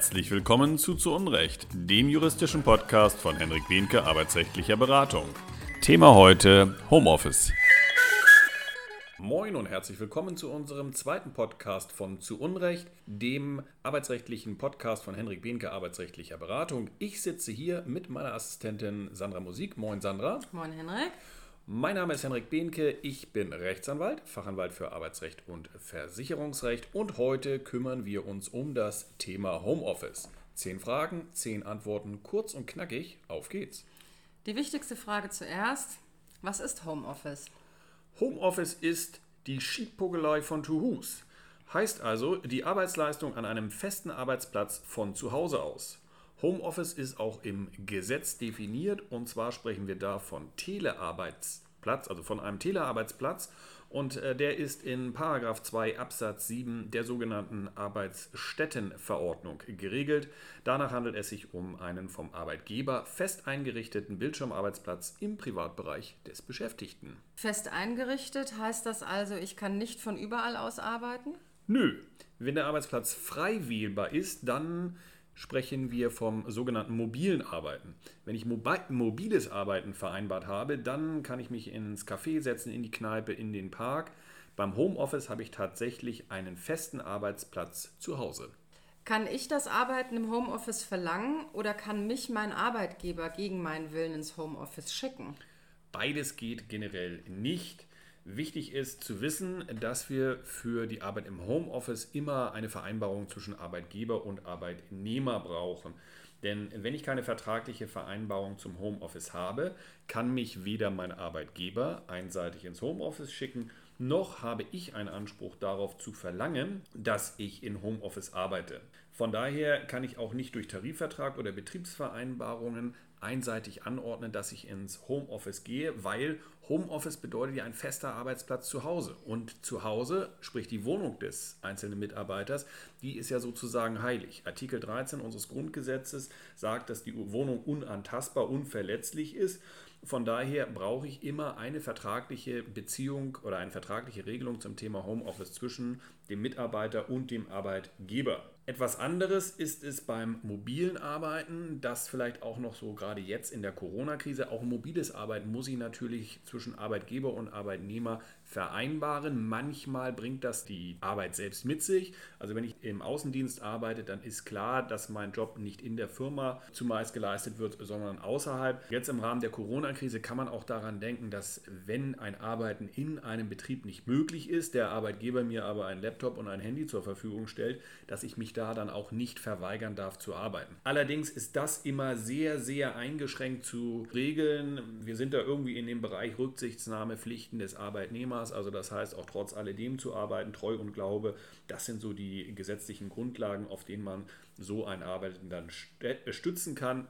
Herzlich willkommen zu Zu Unrecht, dem juristischen Podcast von Henrik Behnke, arbeitsrechtlicher Beratung. Thema heute Homeoffice. Moin und herzlich willkommen zu unserem zweiten Podcast von Zu Unrecht, dem arbeitsrechtlichen Podcast von Henrik Behnke, arbeitsrechtlicher Beratung. Ich sitze hier mit meiner Assistentin Sandra Musik. Moin Sandra. Moin Henrik. Mein Name ist Henrik Behnke, ich bin Rechtsanwalt, Fachanwalt für Arbeitsrecht und Versicherungsrecht und heute kümmern wir uns um das Thema Homeoffice. Zehn Fragen, zehn Antworten, kurz und knackig, auf geht's. Die wichtigste Frage zuerst, was ist Homeoffice? Homeoffice ist die Schiebpugelei von To Hus. Heißt also die Arbeitsleistung an einem festen Arbeitsplatz von zu Hause aus. Homeoffice ist auch im Gesetz definiert und zwar sprechen wir da von Telearbeitsplatz, also von einem Telearbeitsplatz und äh, der ist in Paragraph 2 Absatz 7 der sogenannten Arbeitsstättenverordnung geregelt. Danach handelt es sich um einen vom Arbeitgeber fest eingerichteten Bildschirmarbeitsplatz im Privatbereich des Beschäftigten. Fest eingerichtet heißt das also, ich kann nicht von überall aus arbeiten? Nö. Wenn der Arbeitsplatz frei wählbar ist, dann sprechen wir vom sogenannten mobilen Arbeiten. Wenn ich mobiles Arbeiten vereinbart habe, dann kann ich mich ins Café setzen, in die Kneipe, in den Park. Beim Homeoffice habe ich tatsächlich einen festen Arbeitsplatz zu Hause. Kann ich das Arbeiten im Homeoffice verlangen oder kann mich mein Arbeitgeber gegen meinen Willen ins Homeoffice schicken? Beides geht generell nicht. Wichtig ist zu wissen, dass wir für die Arbeit im Homeoffice immer eine Vereinbarung zwischen Arbeitgeber und Arbeitnehmer brauchen. Denn wenn ich keine vertragliche Vereinbarung zum Homeoffice habe, kann mich weder mein Arbeitgeber einseitig ins Homeoffice schicken, noch habe ich einen Anspruch darauf zu verlangen, dass ich in Homeoffice arbeite. Von daher kann ich auch nicht durch Tarifvertrag oder Betriebsvereinbarungen einseitig anordnen, dass ich ins Homeoffice gehe, weil Homeoffice bedeutet ja ein fester Arbeitsplatz zu Hause. Und zu Hause, sprich die Wohnung des einzelnen Mitarbeiters, die ist ja sozusagen heilig. Artikel 13 unseres Grundgesetzes sagt, dass die Wohnung unantastbar, unverletzlich ist. Von daher brauche ich immer eine vertragliche Beziehung oder eine vertragliche Regelung zum Thema Homeoffice zwischen dem Mitarbeiter und dem Arbeitgeber. Etwas anderes ist es beim mobilen Arbeiten, das vielleicht auch noch so gerade jetzt in der Corona-Krise, auch mobiles Arbeiten muss ich natürlich zwischen Arbeitgeber und Arbeitnehmer vereinbaren. Manchmal bringt das die Arbeit selbst mit sich. Also wenn ich im Außendienst arbeite, dann ist klar, dass mein Job nicht in der Firma zumeist geleistet wird, sondern außerhalb. Jetzt im Rahmen der Corona-Krise kann man auch daran denken, dass wenn ein Arbeiten in einem Betrieb nicht möglich ist, der Arbeitgeber mir aber ein Laptop und ein Handy zur Verfügung stellt, dass ich mich da da dann auch nicht verweigern darf zu arbeiten. Allerdings ist das immer sehr, sehr eingeschränkt zu regeln. Wir sind da irgendwie in dem Bereich Rücksichtnahmepflichten des Arbeitnehmers, also das heißt auch trotz alledem zu arbeiten, Treu und Glaube, das sind so die gesetzlichen Grundlagen, auf denen man so ein Arbeiten dann stützen kann.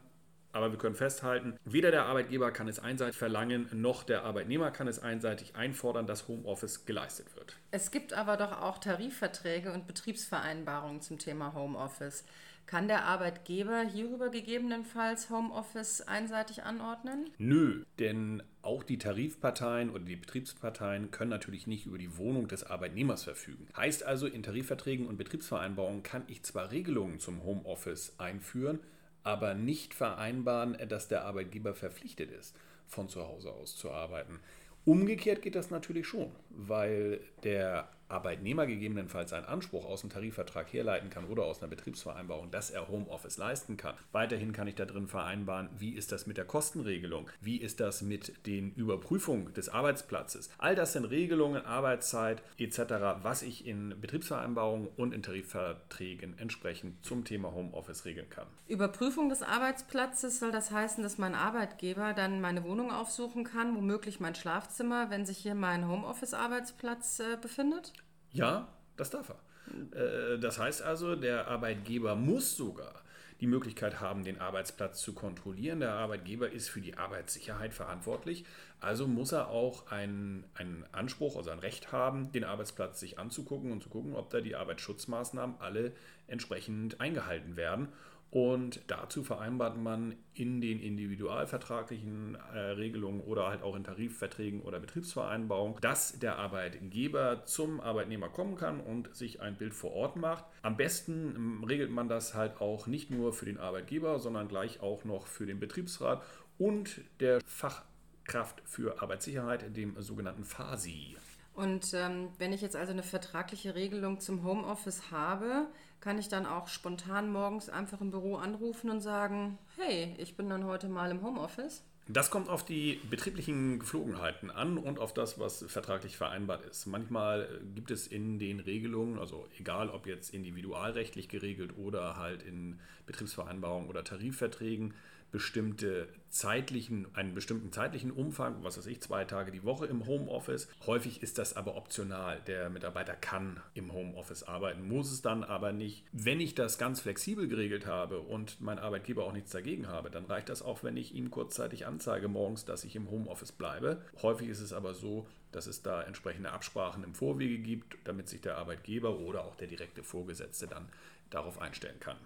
Aber wir können festhalten, weder der Arbeitgeber kann es einseitig verlangen, noch der Arbeitnehmer kann es einseitig einfordern, dass Homeoffice geleistet wird. Es gibt aber doch auch Tarifverträge und Betriebsvereinbarungen zum Thema Homeoffice. Kann der Arbeitgeber hierüber gegebenenfalls Homeoffice einseitig anordnen? Nö, denn auch die Tarifparteien oder die Betriebsparteien können natürlich nicht über die Wohnung des Arbeitnehmers verfügen. Heißt also, in Tarifverträgen und Betriebsvereinbarungen kann ich zwar Regelungen zum Homeoffice einführen, aber nicht vereinbaren, dass der Arbeitgeber verpflichtet ist, von zu Hause aus zu arbeiten. Umgekehrt geht das natürlich schon, weil der Arbeitnehmer gegebenenfalls einen Anspruch aus dem Tarifvertrag herleiten kann oder aus einer Betriebsvereinbarung, dass er Homeoffice leisten kann. Weiterhin kann ich da drin vereinbaren, wie ist das mit der Kostenregelung, wie ist das mit den Überprüfungen des Arbeitsplatzes. All das sind Regelungen, Arbeitszeit etc., was ich in Betriebsvereinbarungen und in Tarifverträgen entsprechend zum Thema Homeoffice regeln kann. Überprüfung des Arbeitsplatzes soll das heißen, dass mein Arbeitgeber dann meine Wohnung aufsuchen kann, womöglich mein Schlafzimmer, wenn sich hier mein Homeoffice-Arbeitsplatz äh, befindet? Ja, das darf er. Äh, das heißt also, der Arbeitgeber muss sogar die Möglichkeit haben, den Arbeitsplatz zu kontrollieren. Der Arbeitgeber ist für die Arbeitssicherheit verantwortlich. Also muss er auch einen, einen Anspruch, also ein Recht haben, den Arbeitsplatz sich anzugucken und zu gucken, ob da die Arbeitsschutzmaßnahmen alle entsprechend eingehalten werden. Und dazu vereinbart man in den individualvertraglichen äh, Regelungen oder halt auch in Tarifverträgen oder Betriebsvereinbarungen, dass der Arbeitgeber zum Arbeitnehmer kommen kann und sich ein Bild vor Ort macht. Am besten ähm, regelt man das halt auch nicht nur für den Arbeitgeber, sondern gleich auch noch für den Betriebsrat und der Fachkraft für Arbeitssicherheit, dem sogenannten FASI. Und ähm, wenn ich jetzt also eine vertragliche Regelung zum Homeoffice habe, kann ich dann auch spontan morgens einfach im Büro anrufen und sagen, hey, ich bin dann heute mal im Homeoffice? Das kommt auf die betrieblichen Geflogenheiten an und auf das, was vertraglich vereinbart ist. Manchmal gibt es in den Regelungen, also egal ob jetzt individualrechtlich geregelt oder halt in Betriebsvereinbarungen oder Tarifverträgen, bestimmte zeitlichen, einen bestimmten zeitlichen Umfang, was weiß ich, zwei Tage die Woche im Homeoffice. Häufig ist das aber optional. Der Mitarbeiter kann im Homeoffice arbeiten, muss es dann aber nicht. Wenn ich das ganz flexibel geregelt habe und mein Arbeitgeber auch nichts dagegen habe, dann reicht das auch, wenn ich ihm kurzzeitig anzeige morgens, dass ich im Homeoffice bleibe. Häufig ist es aber so, dass es da entsprechende Absprachen im Vorwege gibt, damit sich der Arbeitgeber oder auch der direkte Vorgesetzte dann darauf einstellen kann.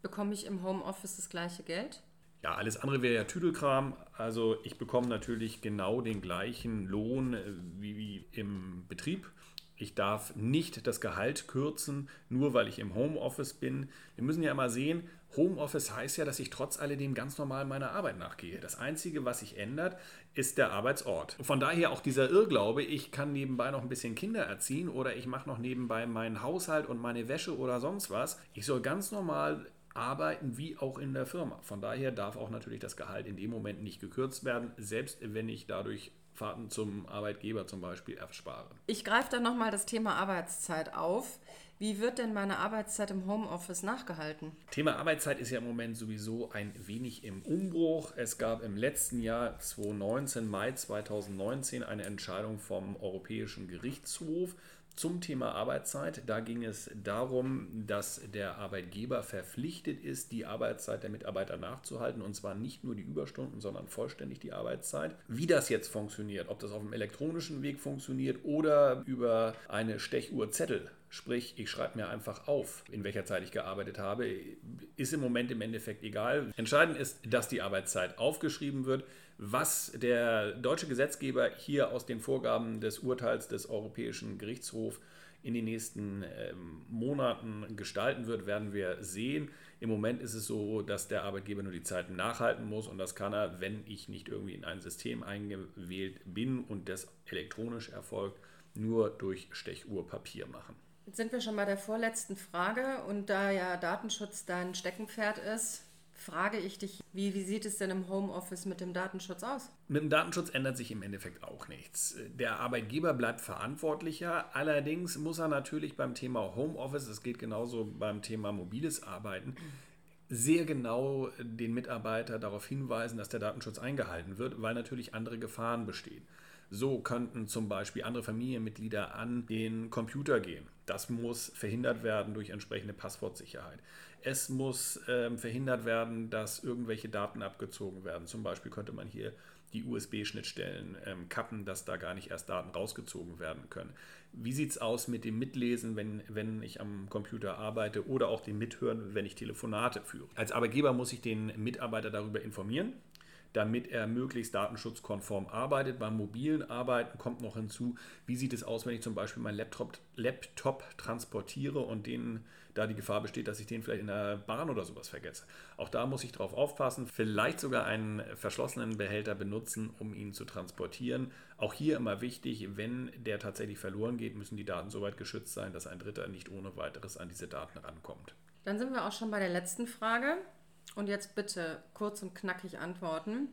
Bekomme ich im Homeoffice das gleiche Geld? Ja, alles andere wäre ja Tüdelkram. Also ich bekomme natürlich genau den gleichen Lohn äh, wie, wie im Betrieb. Ich darf nicht das Gehalt kürzen, nur weil ich im Homeoffice bin. Wir müssen ja immer sehen, Homeoffice heißt ja, dass ich trotz alledem ganz normal meiner Arbeit nachgehe. Das Einzige, was sich ändert, ist der Arbeitsort. Von daher auch dieser Irrglaube, ich kann nebenbei noch ein bisschen Kinder erziehen oder ich mache noch nebenbei meinen Haushalt und meine Wäsche oder sonst was. Ich soll ganz normal arbeiten wie auch in der Firma. Von daher darf auch natürlich das Gehalt in dem Moment nicht gekürzt werden, selbst wenn ich dadurch Fahrten zum Arbeitgeber zum Beispiel erspare. Ich greife dann nochmal das Thema Arbeitszeit auf. Wie wird denn meine Arbeitszeit im Homeoffice nachgehalten? Thema Arbeitszeit ist ja im Moment sowieso ein wenig im Umbruch. Es gab im letzten Jahr 2019, Mai 2019, eine Entscheidung vom Europäischen Gerichtshof zum Thema Arbeitszeit. Da ging es darum, dass der Arbeitgeber verpflichtet ist, die Arbeitszeit der Mitarbeiter nachzuhalten und zwar nicht nur die Überstunden, sondern vollständig die Arbeitszeit. Wie das jetzt funktioniert, ob das auf dem elektronischen Weg funktioniert oder über eine Stechuhrzettel Sprich, ich schreibe mir einfach auf, in welcher Zeit ich gearbeitet habe. Ist im Moment im Endeffekt egal. Entscheidend ist, dass die Arbeitszeit aufgeschrieben wird. Was der deutsche Gesetzgeber hier aus den Vorgaben des Urteils des Europäischen Gerichtshofs in den nächsten ähm, Monaten gestalten wird, werden wir sehen. Im Moment ist es so, dass der Arbeitgeber nur die Zeiten nachhalten muss und das kann er, wenn ich nicht irgendwie in ein System eingewählt bin und das elektronisch erfolgt, nur durch Stechuhrpapier machen. Jetzt sind wir schon bei der vorletzten Frage und da ja Datenschutz dein Steckenpferd ist, frage ich dich, wie, wie sieht es denn im Homeoffice mit dem Datenschutz aus? Mit dem Datenschutz ändert sich im Endeffekt auch nichts. Der Arbeitgeber bleibt verantwortlicher, allerdings muss er natürlich beim Thema Homeoffice, das geht genauso beim Thema mobiles Arbeiten, sehr genau den Mitarbeiter darauf hinweisen, dass der Datenschutz eingehalten wird, weil natürlich andere Gefahren bestehen. So könnten zum Beispiel andere Familienmitglieder an den Computer gehen. Das muss verhindert werden durch entsprechende Passwortsicherheit. Es muss ähm, verhindert werden, dass irgendwelche Daten abgezogen werden. Zum Beispiel könnte man hier die USB-Schnittstellen ähm, kappen, dass da gar nicht erst Daten rausgezogen werden können. Wie sieht es aus mit dem Mitlesen, wenn, wenn ich am Computer arbeite oder auch dem Mithören, wenn ich Telefonate führe? Als Arbeitgeber muss ich den Mitarbeiter darüber informieren damit er möglichst datenschutzkonform arbeitet. Beim mobilen Arbeiten kommt noch hinzu, wie sieht es aus, wenn ich zum Beispiel meinen Laptop, Laptop transportiere und den, da die Gefahr besteht, dass ich den vielleicht in der Bahn oder sowas vergesse. Auch da muss ich drauf aufpassen, vielleicht sogar einen verschlossenen Behälter benutzen, um ihn zu transportieren. Auch hier immer wichtig, wenn der tatsächlich verloren geht, müssen die Daten so weit geschützt sein, dass ein Dritter nicht ohne weiteres an diese Daten rankommt. Dann sind wir auch schon bei der letzten Frage. Und jetzt bitte kurz und knackig antworten.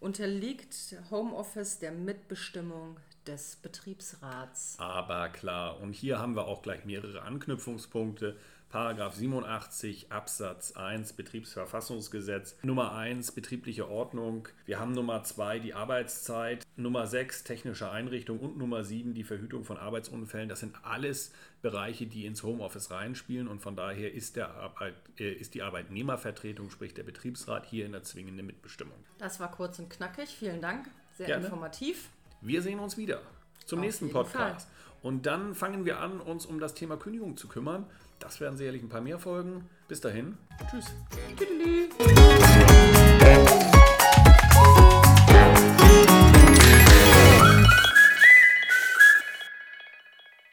Unterliegt Homeoffice der Mitbestimmung des Betriebsrats? Aber klar, und hier haben wir auch gleich mehrere Anknüpfungspunkte. Paragraph 87 Absatz 1 Betriebsverfassungsgesetz. Nummer 1 betriebliche Ordnung. Wir haben Nummer 2 die Arbeitszeit. Nummer 6 technische Einrichtung und Nummer 7 die Verhütung von Arbeitsunfällen. Das sind alles Bereiche, die ins Homeoffice reinspielen und von daher ist, der Arbeit, äh, ist die Arbeitnehmervertretung, sprich der Betriebsrat, hier in der zwingenden Mitbestimmung. Das war kurz und knackig. Vielen Dank. Sehr Gerne. informativ. Wir sehen uns wieder. Zum Auf nächsten Podcast. Und dann fangen wir an, uns um das Thema Kündigung zu kümmern. Das werden sicherlich ein paar mehr Folgen. Bis dahin. Tschüss. Tüdelü.